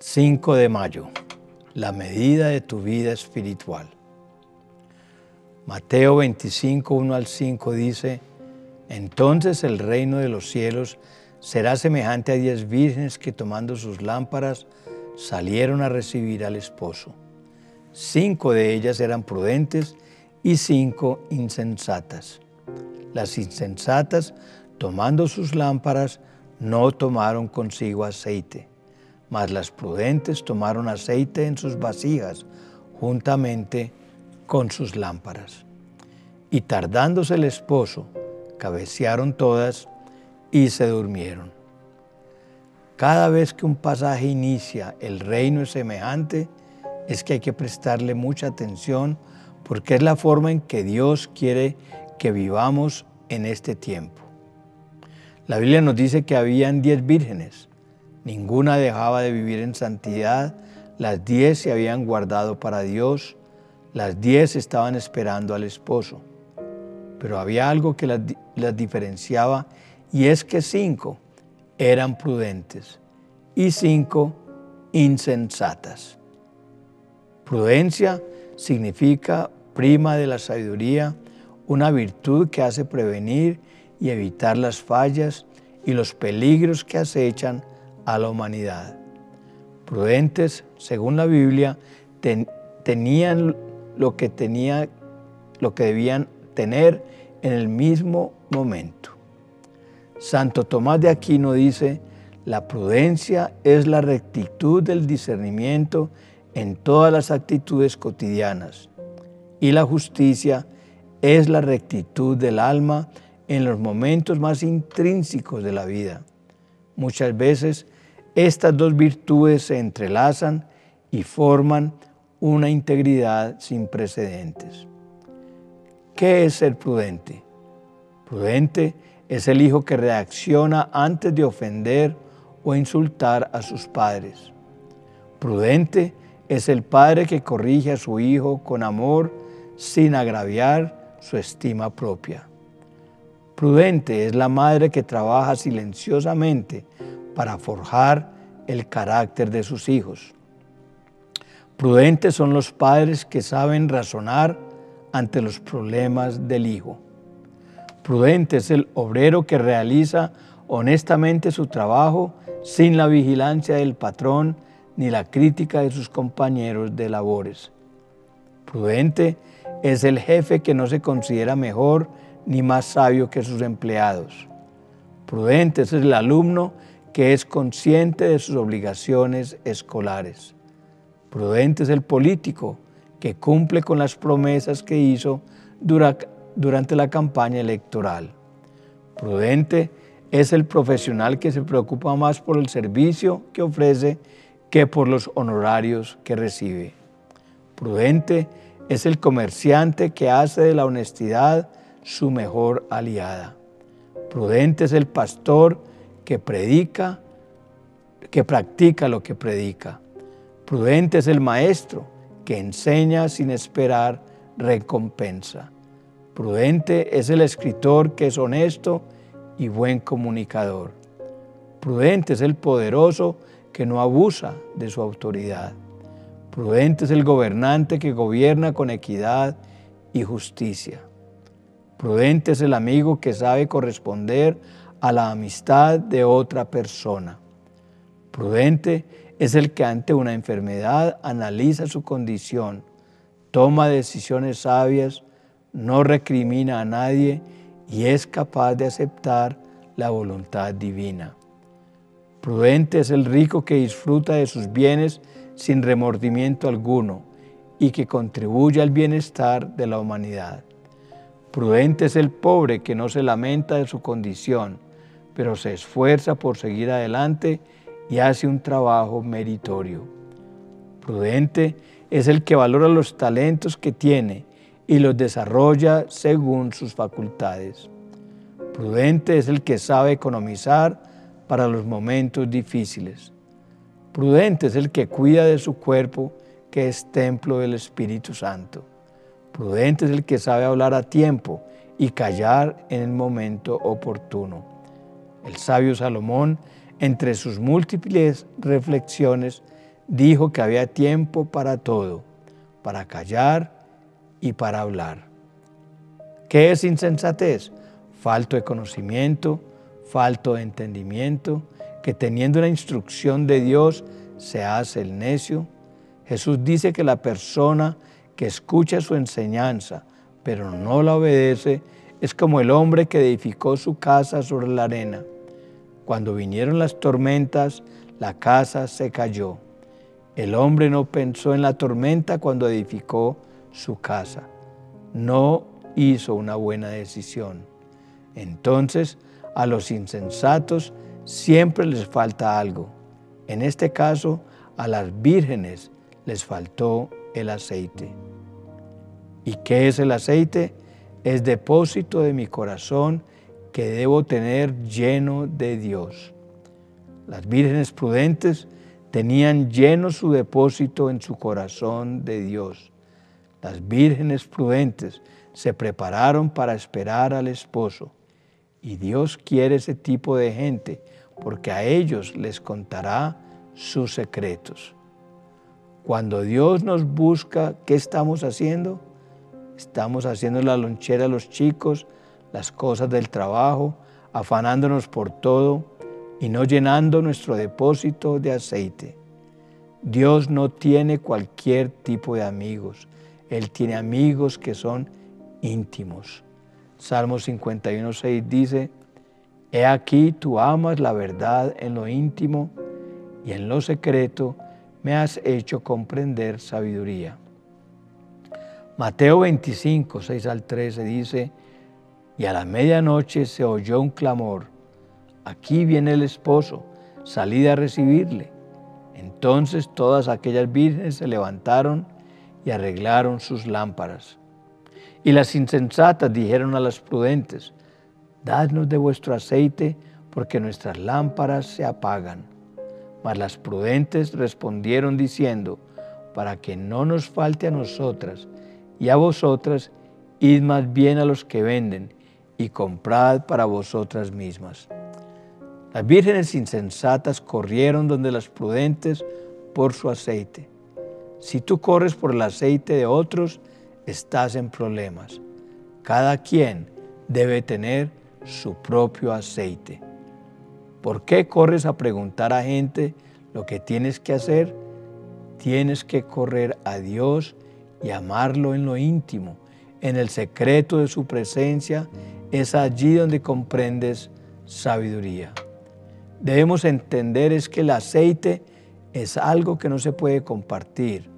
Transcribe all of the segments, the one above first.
5 de mayo, la medida de tu vida espiritual. Mateo 25, 1 al 5 dice, entonces el reino de los cielos será semejante a diez vírgenes que tomando sus lámparas salieron a recibir al esposo. Cinco de ellas eran prudentes y cinco insensatas. Las insensatas, tomando sus lámparas, no tomaron consigo aceite, mas las prudentes tomaron aceite en sus vasijas juntamente con sus lámparas. Y tardándose el esposo, cabecearon todas y se durmieron. Cada vez que un pasaje inicia, el reino es semejante, es que hay que prestarle mucha atención porque es la forma en que Dios quiere que vivamos en este tiempo. La Biblia nos dice que habían diez vírgenes, ninguna dejaba de vivir en santidad, las diez se habían guardado para Dios, las diez estaban esperando al esposo. Pero había algo que las, diferenciaba y es que cinco eran prudentes y cinco insensatas. Prudencia significa prima de la sabiduría, una virtud que hace prevenir y evitar las fallas y los peligros que acechan a la humanidad. Prudentes, según la Biblia, tenían lo que, tenía, lo que debían tener en el mismo momento. Santo Tomás de Aquino dice, la prudencia es la rectitud del discernimiento en todas las actitudes cotidianas y la justicia es la rectitud del alma en los momentos más intrínsecos de la vida. Muchas veces estas dos virtudes se entrelazan y forman una integridad sin precedentes. ¿Qué es ser prudente? Prudente es el hijo que reacciona antes de ofender o insultar a sus padres. Prudente es el padre que corrige a su hijo con amor sin agraviar su estima propia. Prudente es la madre que trabaja silenciosamente para forjar el carácter de sus hijos. Prudentes son los padres que saben razonar ante los problemas del hijo. Prudente es el obrero que realiza honestamente su trabajo sin la vigilancia del patrón ni la crítica de sus compañeros de labores. Prudente es el jefe que no se considera mejor ni más sabio que sus empleados. Prudente es el alumno que es consciente de sus obligaciones escolares. Prudente es el político que cumple con las promesas que hizo durante la campaña electoral. Prudente es el profesional que se preocupa más por el servicio que ofrece que por los honorarios que recibe. Prudente es el comerciante que hace de la honestidad su mejor aliada. Prudente es el pastor que predica, que practica lo que predica. Prudente es el maestro que enseña sin esperar recompensa. Prudente es el escritor que es honesto y buen comunicador. Prudente es el poderoso que no abusa de su autoridad. Prudente es el gobernante que gobierna con equidad y justicia. Prudente es el amigo que sabe corresponder a la amistad de otra persona. Prudente es el que ante una enfermedad analiza su condición, toma decisiones sabias no recrimina a nadie y es capaz de aceptar la voluntad divina. Prudente es el rico que disfruta de sus bienes sin remordimiento alguno y que contribuye al bienestar de la humanidad. Prudente es el pobre que no se lamenta de su condición, pero se esfuerza por seguir adelante y hace un trabajo meritorio. Prudente es el que valora los talentos que tiene y los desarrolla según sus facultades. Prudente es el que sabe economizar para los momentos difíciles. Prudente es el que cuida de su cuerpo, que es templo del Espíritu Santo. Prudente es el que sabe hablar a tiempo y callar en el momento oportuno. El sabio Salomón, entre sus múltiples reflexiones, dijo que había tiempo para todo, para callar y para hablar. ¿Qué es insensatez? Falto de conocimiento, falto de entendimiento, que teniendo una instrucción de Dios se hace el necio. Jesús dice que la persona que escucha su enseñanza pero no la obedece es como el hombre que edificó su casa sobre la arena. Cuando vinieron las tormentas, la casa se cayó. El hombre no pensó en la tormenta cuando edificó su casa. No hizo una buena decisión. Entonces, a los insensatos siempre les falta algo. En este caso, a las vírgenes les faltó el aceite. ¿Y qué es el aceite? Es depósito de mi corazón que debo tener lleno de Dios. Las vírgenes prudentes tenían lleno su depósito en su corazón de Dios. Las vírgenes prudentes se prepararon para esperar al esposo. Y Dios quiere ese tipo de gente porque a ellos les contará sus secretos. Cuando Dios nos busca, ¿qué estamos haciendo? Estamos haciendo la lonchera a los chicos, las cosas del trabajo, afanándonos por todo y no llenando nuestro depósito de aceite. Dios no tiene cualquier tipo de amigos. Él tiene amigos que son íntimos. Salmo 51, 6 dice, He aquí tú amas la verdad en lo íntimo y en lo secreto me has hecho comprender sabiduría. Mateo 25, 6 al 13 dice, y a la medianoche se oyó un clamor, aquí viene el esposo, salid a recibirle. Entonces todas aquellas vírgenes se levantaron y arreglaron sus lámparas. Y las insensatas dijeron a las prudentes, dadnos de vuestro aceite, porque nuestras lámparas se apagan. Mas las prudentes respondieron diciendo, para que no nos falte a nosotras, y a vosotras, id más bien a los que venden y comprad para vosotras mismas. Las vírgenes insensatas corrieron donde las prudentes por su aceite. Si tú corres por el aceite de otros, estás en problemas. Cada quien debe tener su propio aceite. ¿Por qué corres a preguntar a gente lo que tienes que hacer? Tienes que correr a Dios y amarlo en lo íntimo, en el secreto de su presencia, es allí donde comprendes sabiduría. Debemos entender es que el aceite es algo que no se puede compartir.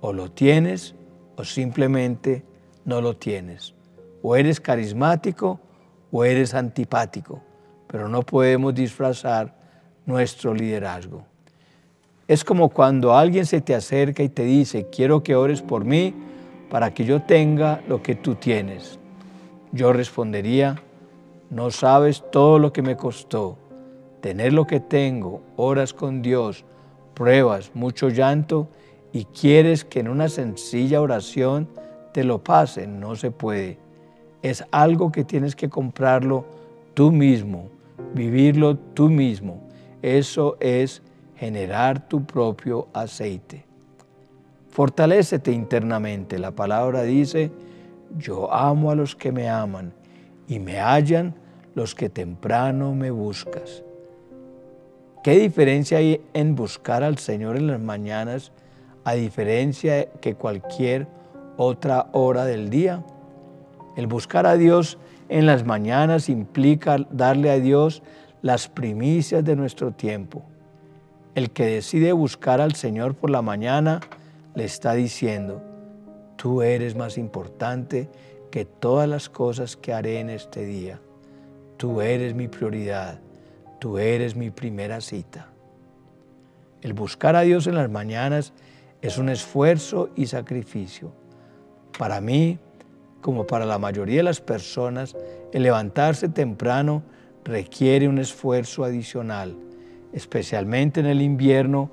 O lo tienes o simplemente no lo tienes. O eres carismático o eres antipático, pero no podemos disfrazar nuestro liderazgo. Es como cuando alguien se te acerca y te dice, quiero que ores por mí para que yo tenga lo que tú tienes. Yo respondería, no sabes todo lo que me costó tener lo que tengo, horas con Dios, pruebas, mucho llanto y quieres que en una sencilla oración te lo pase, no se puede. Es algo que tienes que comprarlo tú mismo, vivirlo tú mismo. Eso es generar tu propio aceite. Fortalécete internamente. La palabra dice, yo amo a los que me aman y me hallan los que temprano me buscas. ¿Qué diferencia hay en buscar al Señor en las mañanas a diferencia que cualquier otra hora del día? El buscar a Dios en las mañanas implica darle a Dios las primicias de nuestro tiempo. El que decide buscar al Señor por la mañana le está diciendo, tú eres más importante que todas las cosas que haré en este día. Tú eres mi prioridad, tú eres mi primera cita. El buscar a Dios en las mañanas es un esfuerzo y sacrificio. Para mí, como para la mayoría de las personas, el levantarse temprano requiere un esfuerzo adicional especialmente en el invierno,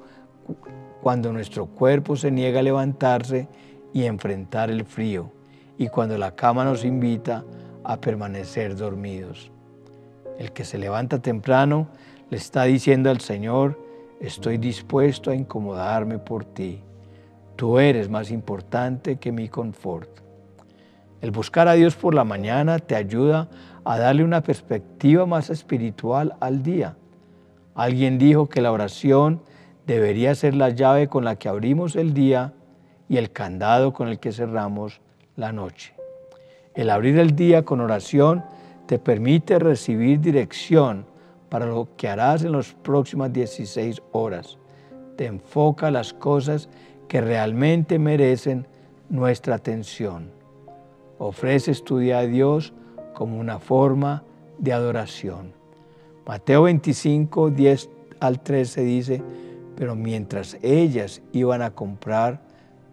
cuando nuestro cuerpo se niega a levantarse y enfrentar el frío, y cuando la cama nos invita a permanecer dormidos. El que se levanta temprano le está diciendo al Señor, estoy dispuesto a incomodarme por ti. Tú eres más importante que mi confort. El buscar a Dios por la mañana te ayuda a darle una perspectiva más espiritual al día. Alguien dijo que la oración debería ser la llave con la que abrimos el día y el candado con el que cerramos la noche. El abrir el día con oración te permite recibir dirección para lo que harás en las próximas 16 horas. Te enfoca las cosas que realmente merecen nuestra atención. Ofreces tu día a Dios como una forma de adoración. Mateo 25, 10 al 13 dice, pero mientras ellas iban a comprar,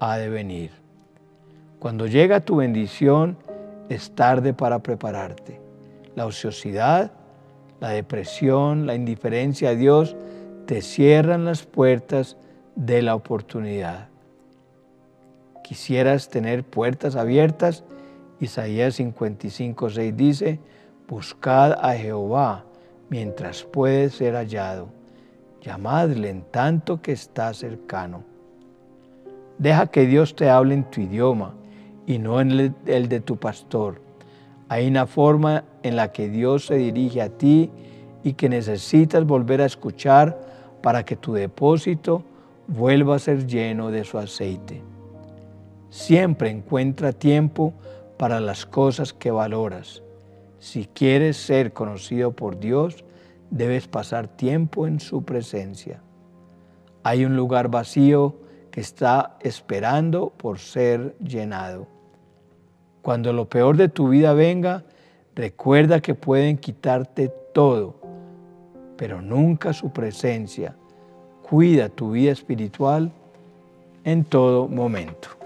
ha de venir. Cuando llega tu bendición, es tarde para prepararte. La ociosidad, la depresión, la indiferencia a Dios te cierran las puertas de la oportunidad. Quisieras tener puertas abiertas. Isaías 55, 6 dice, buscad a Jehová mientras puede ser hallado. Llamadle en tanto que está cercano. Deja que Dios te hable en tu idioma y no en el de tu pastor. Hay una forma en la que Dios se dirige a ti y que necesitas volver a escuchar para que tu depósito vuelva a ser lleno de su aceite. Siempre encuentra tiempo para las cosas que valoras. Si quieres ser conocido por Dios, debes pasar tiempo en su presencia. Hay un lugar vacío que está esperando por ser llenado. Cuando lo peor de tu vida venga, recuerda que pueden quitarte todo, pero nunca su presencia. Cuida tu vida espiritual en todo momento.